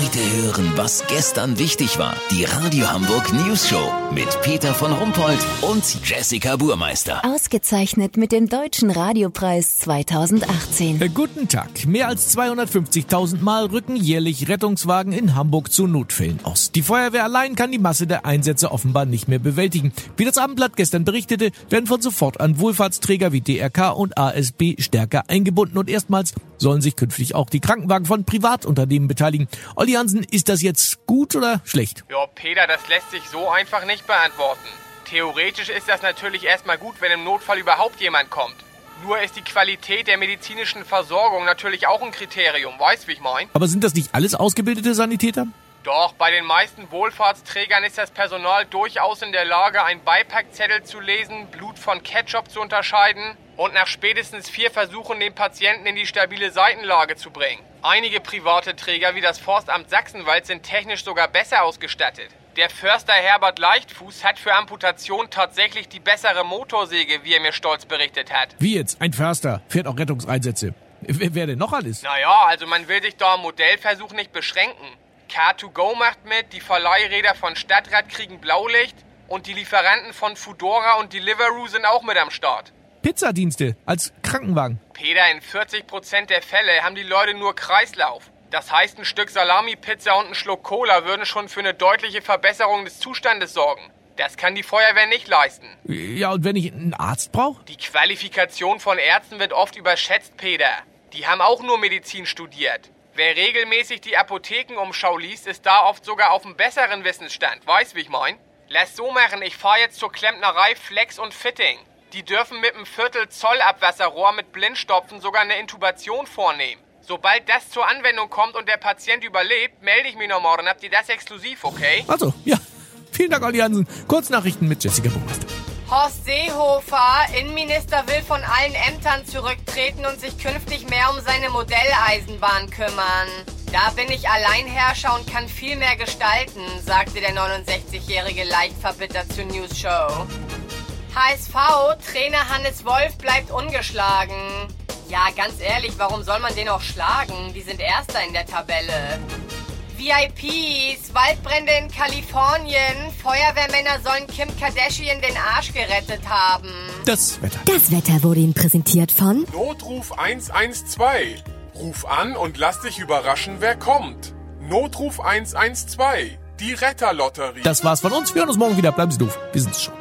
Heute hören, was gestern wichtig war. Die Radio Hamburg News Show mit Peter von Rumpold und Jessica Burmeister. Ausgezeichnet mit dem Deutschen Radiopreis 2018. Äh, guten Tag. Mehr als 250.000 Mal rücken jährlich Rettungswagen in Hamburg zu Notfällen aus. Die Feuerwehr allein kann die Masse der Einsätze offenbar nicht mehr bewältigen. Wie das Abendblatt gestern berichtete, werden von sofort an Wohlfahrtsträger wie DRK und ASB stärker eingebunden und erstmals sollen sich künftig auch die Krankenwagen von Privatunternehmen beteiligen. Olli Hansen, ist das jetzt gut oder schlecht? Ja, Peter, das lässt sich so einfach nicht beantworten. Theoretisch ist das natürlich erstmal gut, wenn im Notfall überhaupt jemand kommt. Nur ist die Qualität der medizinischen Versorgung natürlich auch ein Kriterium, weißt wie ich mein? Aber sind das nicht alles ausgebildete Sanitäter? Doch, bei den meisten Wohlfahrtsträgern ist das Personal durchaus in der Lage, einen Beipackzettel zu lesen, Blut von Ketchup zu unterscheiden und nach spätestens vier Versuchen den Patienten in die stabile Seitenlage zu bringen. Einige private Träger wie das Forstamt Sachsenwald sind technisch sogar besser ausgestattet. Der Förster Herbert Leichtfuß hat für Amputation tatsächlich die bessere Motorsäge, wie er mir stolz berichtet hat. Wie jetzt? Ein Förster fährt auch Rettungseinsätze. Wer, wer denn noch alles? Naja, also man will sich da am Modellversuch nicht beschränken. Car2Go macht mit, die Verleihräder von Stadtrad kriegen Blaulicht und die Lieferanten von Foodora und Deliveroo sind auch mit am Start. Pizzadienste als Krankenwagen. Peter, in 40% der Fälle haben die Leute nur Kreislauf. Das heißt, ein Stück Salami-Pizza und ein Schluck Cola würden schon für eine deutliche Verbesserung des Zustandes sorgen. Das kann die Feuerwehr nicht leisten. Ja, und wenn ich einen Arzt brauche? Die Qualifikation von Ärzten wird oft überschätzt, Peter. Die haben auch nur Medizin studiert. Wer regelmäßig die Apothekenumschau liest, ist da oft sogar auf einem besseren Wissensstand. Weißt, wie ich mein? Lass so machen, ich fahre jetzt zur Klempnerei Flex und Fitting. Die dürfen mit einem Viertel Zoll Abwasserrohr mit Blindstopfen sogar eine Intubation vornehmen. Sobald das zur Anwendung kommt und der Patient überlebt, melde ich mich noch morgen. Habt ihr das exklusiv, okay? Also, ja. Vielen Dank, Olli Hansen. Kurznachrichten mit Jessica Buchmeister. Horst Seehofer, Innenminister, will von allen Ämtern zurücktreten und sich künftig mehr um seine Modelleisenbahn kümmern. Da bin ich Alleinherrscher und kann viel mehr gestalten, sagte der 69-Jährige leicht verbittert zur News Show. HSV, Trainer Hannes Wolf bleibt ungeschlagen. Ja, ganz ehrlich, warum soll man den auch schlagen? Die sind Erster in der Tabelle. VIPs, Waldbrände in Kalifornien, Feuerwehrmänner sollen Kim Kardashian den Arsch gerettet haben. Das Wetter. Das Wetter wurde Ihnen präsentiert von Notruf 112. Ruf an und lass dich überraschen, wer kommt. Notruf 112. Die Retterlotterie. Das war's von uns. Wir hören uns morgen wieder. Bleiben Sie doof. Wir sind's schon.